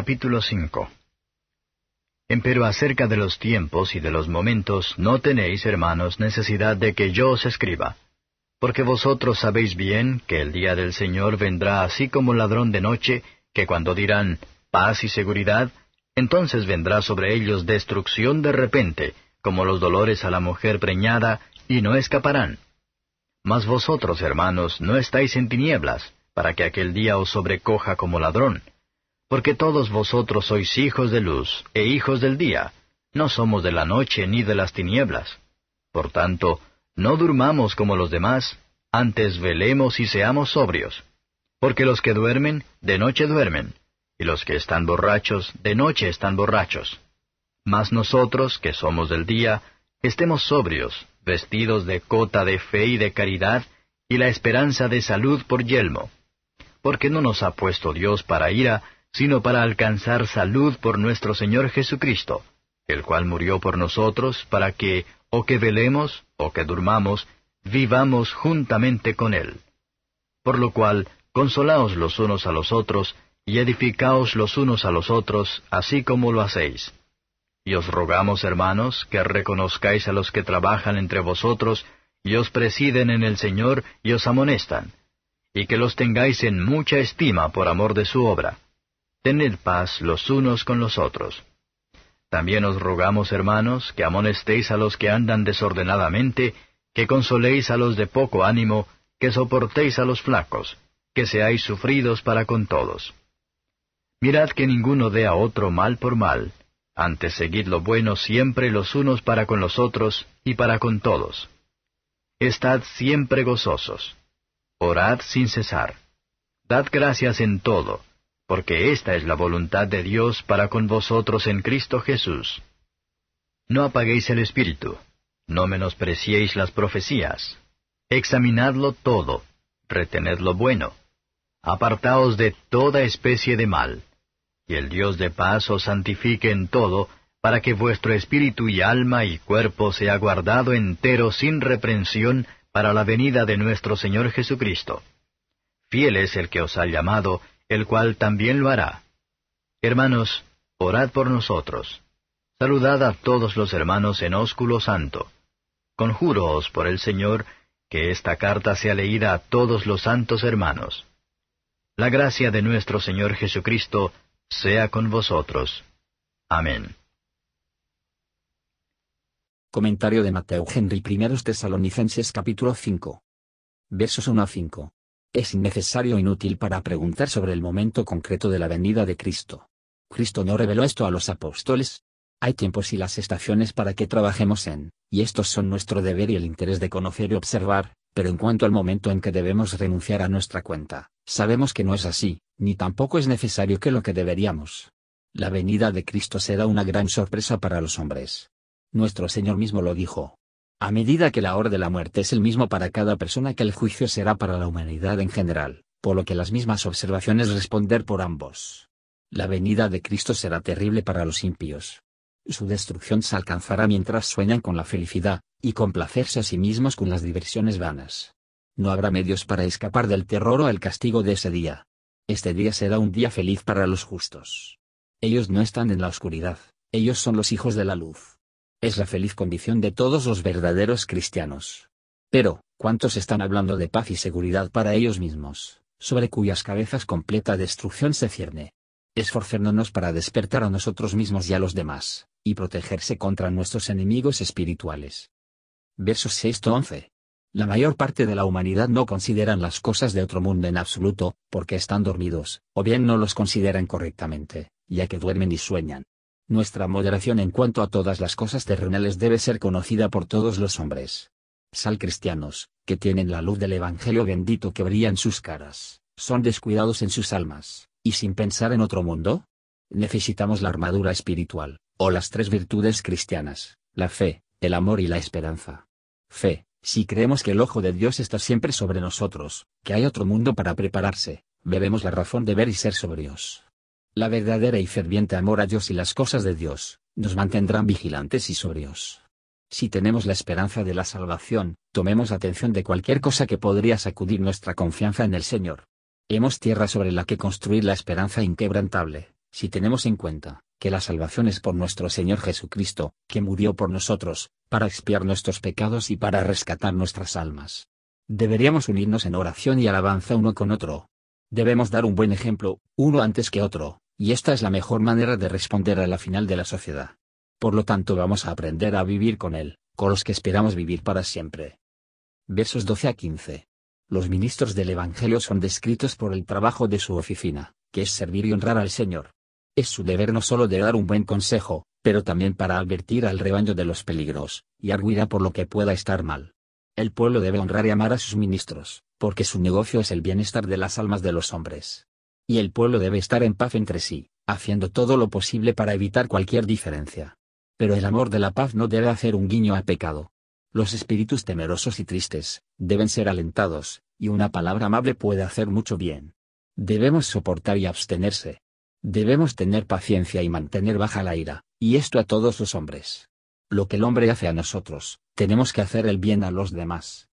Capítulo 5 Empero acerca de los tiempos y de los momentos no tenéis, hermanos, necesidad de que yo os escriba, porque vosotros sabéis bien que el día del Señor vendrá así como ladrón de noche, que cuando dirán paz y seguridad, entonces vendrá sobre ellos destrucción de repente, como los dolores a la mujer preñada, y no escaparán. Mas vosotros, hermanos, no estáis en tinieblas, para que aquel día os sobrecoja como ladrón porque todos vosotros sois hijos de luz e hijos del día, no somos de la noche ni de las tinieblas. Por tanto, no durmamos como los demás, antes velemos y seamos sobrios. Porque los que duermen, de noche duermen, y los que están borrachos, de noche están borrachos. Mas nosotros, que somos del día, estemos sobrios, vestidos de cota de fe y de caridad, y la esperanza de salud por yelmo. Porque no nos ha puesto Dios para ira, sino para alcanzar salud por nuestro Señor Jesucristo, el cual murió por nosotros para que, o que velemos, o que durmamos, vivamos juntamente con Él. Por lo cual, consolaos los unos a los otros, y edificaos los unos a los otros, así como lo hacéis. Y os rogamos, hermanos, que reconozcáis a los que trabajan entre vosotros, y os presiden en el Señor, y os amonestan, y que los tengáis en mucha estima por amor de su obra tened paz los unos con los otros. También os rogamos, hermanos, que amonestéis a los que andan desordenadamente, que consoléis a los de poco ánimo, que soportéis a los flacos, que seáis sufridos para con todos. Mirad que ninguno dé a otro mal por mal, antes seguid lo bueno siempre los unos para con los otros y para con todos. Estad siempre gozosos. Orad sin cesar. Dad gracias en todo porque esta es la voluntad de Dios para con vosotros en Cristo Jesús. No apaguéis el espíritu, no menospreciéis las profecías, examinadlo todo, retened lo bueno, apartaos de toda especie de mal, y el Dios de paz os santifique en todo, para que vuestro espíritu y alma y cuerpo sea guardado entero sin reprensión para la venida de nuestro Señor Jesucristo. Fiel es el que os ha llamado, el cual también lo hará. Hermanos, orad por nosotros. Saludad a todos los hermanos en ósculo santo. Conjúroos por el Señor que esta carta sea leída a todos los santos hermanos. La gracia de nuestro Señor Jesucristo sea con vosotros. Amén. Comentario de Mateo Henry I Tesalonicenses capítulo 5. Versos 1 a 5 es innecesario e inútil para preguntar sobre el momento concreto de la venida de Cristo. Cristo no reveló esto a los apóstoles. Hay tiempos y las estaciones para que trabajemos en, y estos son nuestro deber y el interés de conocer y observar, pero en cuanto al momento en que debemos renunciar a nuestra cuenta, sabemos que no es así, ni tampoco es necesario que lo que deberíamos. La venida de Cristo será una gran sorpresa para los hombres. Nuestro Señor mismo lo dijo, a medida que la hora de la muerte es el mismo para cada persona que el juicio será para la humanidad en general, por lo que las mismas observaciones responder por ambos. La venida de Cristo será terrible para los impíos. Su destrucción se alcanzará mientras sueñan con la felicidad, y complacerse a sí mismos con las diversiones vanas. No habrá medios para escapar del terror o el castigo de ese día. Este día será un día feliz para los justos. Ellos no están en la oscuridad, ellos son los hijos de la luz es la feliz condición de todos los verdaderos cristianos. Pero, ¿cuántos están hablando de paz y seguridad para ellos mismos, sobre cuyas cabezas completa destrucción se cierne? Esforcémonos para despertar a nosotros mismos y a los demás, y protegerse contra nuestros enemigos espirituales. Versos 6-11. La mayor parte de la humanidad no consideran las cosas de otro mundo en absoluto, porque están dormidos, o bien no los consideran correctamente, ya que duermen y sueñan. Nuestra moderación en cuanto a todas las cosas terrenales debe ser conocida por todos los hombres. Sal cristianos, que tienen la luz del Evangelio bendito que brilla en sus caras, son descuidados en sus almas, y sin pensar en otro mundo. Necesitamos la armadura espiritual, o las tres virtudes cristianas, la fe, el amor y la esperanza. Fe, si creemos que el ojo de Dios está siempre sobre nosotros, que hay otro mundo para prepararse, bebemos la razón de ver y ser sobrios. La verdadera y ferviente amor a Dios y las cosas de Dios, nos mantendrán vigilantes y sobrios. Si tenemos la esperanza de la salvación, tomemos atención de cualquier cosa que podría sacudir nuestra confianza en el Señor. Hemos tierra sobre la que construir la esperanza inquebrantable, Si tenemos en cuenta, que la salvación es por nuestro Señor Jesucristo, que murió por nosotros, para expiar nuestros pecados y para rescatar nuestras almas. Deberíamos unirnos en oración y alabanza uno con otro. Debemos dar un buen ejemplo, uno antes que otro, y esta es la mejor manera de responder a la final de la sociedad. Por lo tanto vamos a aprender a vivir con Él, con los que esperamos vivir para siempre. Versos 12 a 15. Los ministros del Evangelio son descritos por el trabajo de su oficina, que es servir y honrar al Señor. Es su deber no solo de dar un buen consejo, pero también para advertir al rebaño de los peligros, y arguirá por lo que pueda estar mal. El pueblo debe honrar y amar a sus ministros, porque su negocio es el bienestar de las almas de los hombres. Y el pueblo debe estar en paz entre sí, haciendo todo lo posible para evitar cualquier diferencia. Pero el amor de la paz no debe hacer un guiño a pecado. Los espíritus temerosos y tristes, deben ser alentados, y una palabra amable puede hacer mucho bien. Debemos soportar y abstenerse, Debemos tener paciencia y mantener baja la ira, y esto a todos los hombres. Lo que el hombre hace a nosotros, tenemos que hacer el bien a los demás.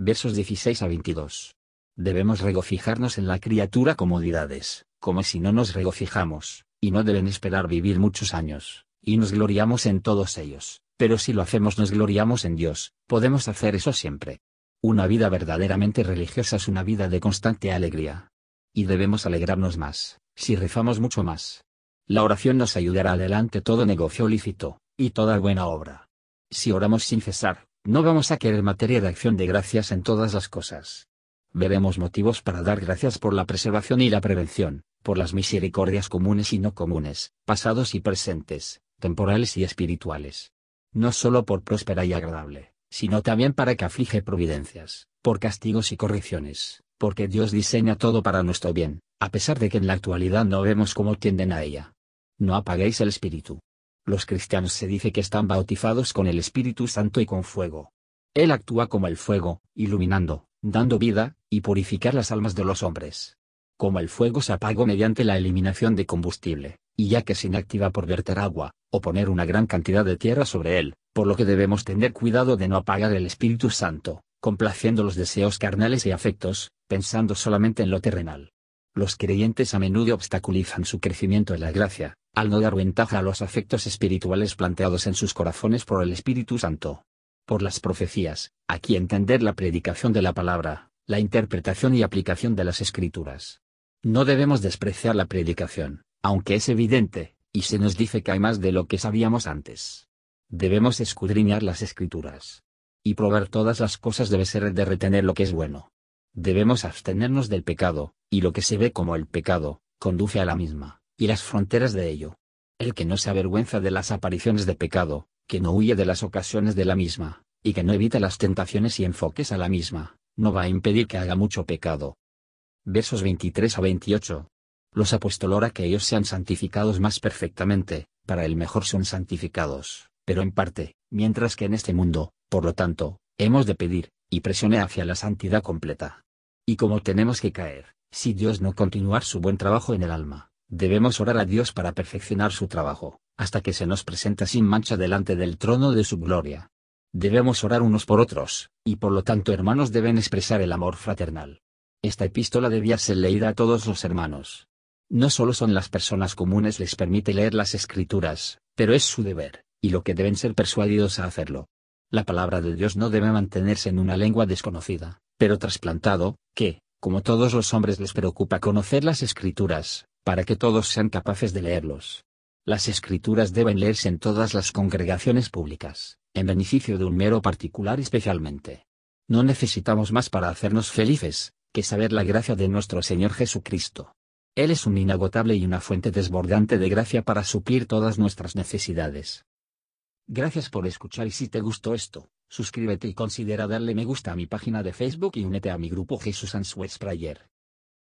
Versos 16 a 22. Debemos regocijarnos en la criatura comodidades, como si no nos regocijamos, y no deben esperar vivir muchos años, y nos gloriamos en todos ellos, pero si lo hacemos nos gloriamos en Dios, podemos hacer eso siempre. Una vida verdaderamente religiosa es una vida de constante alegría. Y debemos alegrarnos más, si rezamos mucho más. La oración nos ayudará adelante todo negocio lícito, y toda buena obra. Si oramos sin cesar, no vamos a querer materia de acción de gracias en todas las cosas. Veremos motivos para dar gracias por la preservación y la prevención, por las misericordias comunes y no comunes, pasados y presentes, temporales y espirituales. No solo por próspera y agradable, sino también para que aflige providencias, por castigos y correcciones, porque Dios diseña todo para nuestro bien, a pesar de que en la actualidad no vemos cómo tienden a ella. No apaguéis el espíritu. Los cristianos se dice que están bautizados con el Espíritu Santo y con fuego. Él actúa como el fuego, iluminando, dando vida, y purificar las almas de los hombres. Como el fuego se apagó mediante la eliminación de combustible, y ya que se inactiva por verter agua, o poner una gran cantidad de tierra sobre él, por lo que debemos tener cuidado de no apagar el Espíritu Santo, complaciendo los deseos carnales y afectos, pensando solamente en lo terrenal. Los creyentes a menudo obstaculizan su crecimiento en la gracia, al no dar ventaja a los afectos espirituales planteados en sus corazones por el Espíritu Santo. Por las profecías, aquí entender la predicación de la palabra, la interpretación y aplicación de las escrituras. No debemos despreciar la predicación, aunque es evidente, y se nos dice que hay más de lo que sabíamos antes. Debemos escudriñar las escrituras. Y probar todas las cosas debe ser de retener lo que es bueno. Debemos abstenernos del pecado, y lo que se ve como el pecado, conduce a la misma, y las fronteras de ello. El que no se avergüenza de las apariciones de pecado, que no huye de las ocasiones de la misma, y que no evita las tentaciones y enfoques a la misma, no va a impedir que haga mucho pecado. Versos 23 a 28. Los apostolora que ellos sean santificados más perfectamente, para el mejor son santificados, pero en parte, mientras que en este mundo, por lo tanto, hemos de pedir, y presione hacia la santidad completa. Y como tenemos que caer, si Dios no continuar su buen trabajo en el alma, debemos orar a Dios para perfeccionar su trabajo, hasta que se nos presenta sin mancha delante del trono de su gloria. Debemos orar unos por otros, y por lo tanto hermanos deben expresar el amor fraternal. Esta epístola debía ser leída a todos los hermanos. No solo son las personas comunes les permite leer las escrituras, pero es su deber, y lo que deben ser persuadidos a hacerlo. La palabra de Dios no debe mantenerse en una lengua desconocida, pero trasplantado, que, como todos los hombres les preocupa conocer las escrituras, para que todos sean capaces de leerlos. Las escrituras deben leerse en todas las congregaciones públicas, en beneficio de un mero particular especialmente. No necesitamos más para hacernos felices, que saber la gracia de nuestro Señor Jesucristo. Él es un inagotable y una fuente desbordante de gracia para suplir todas nuestras necesidades. Gracias por escuchar y si te gustó esto, suscríbete y considera darle me gusta a mi página de Facebook y únete a mi grupo Jesús Answers Prayer.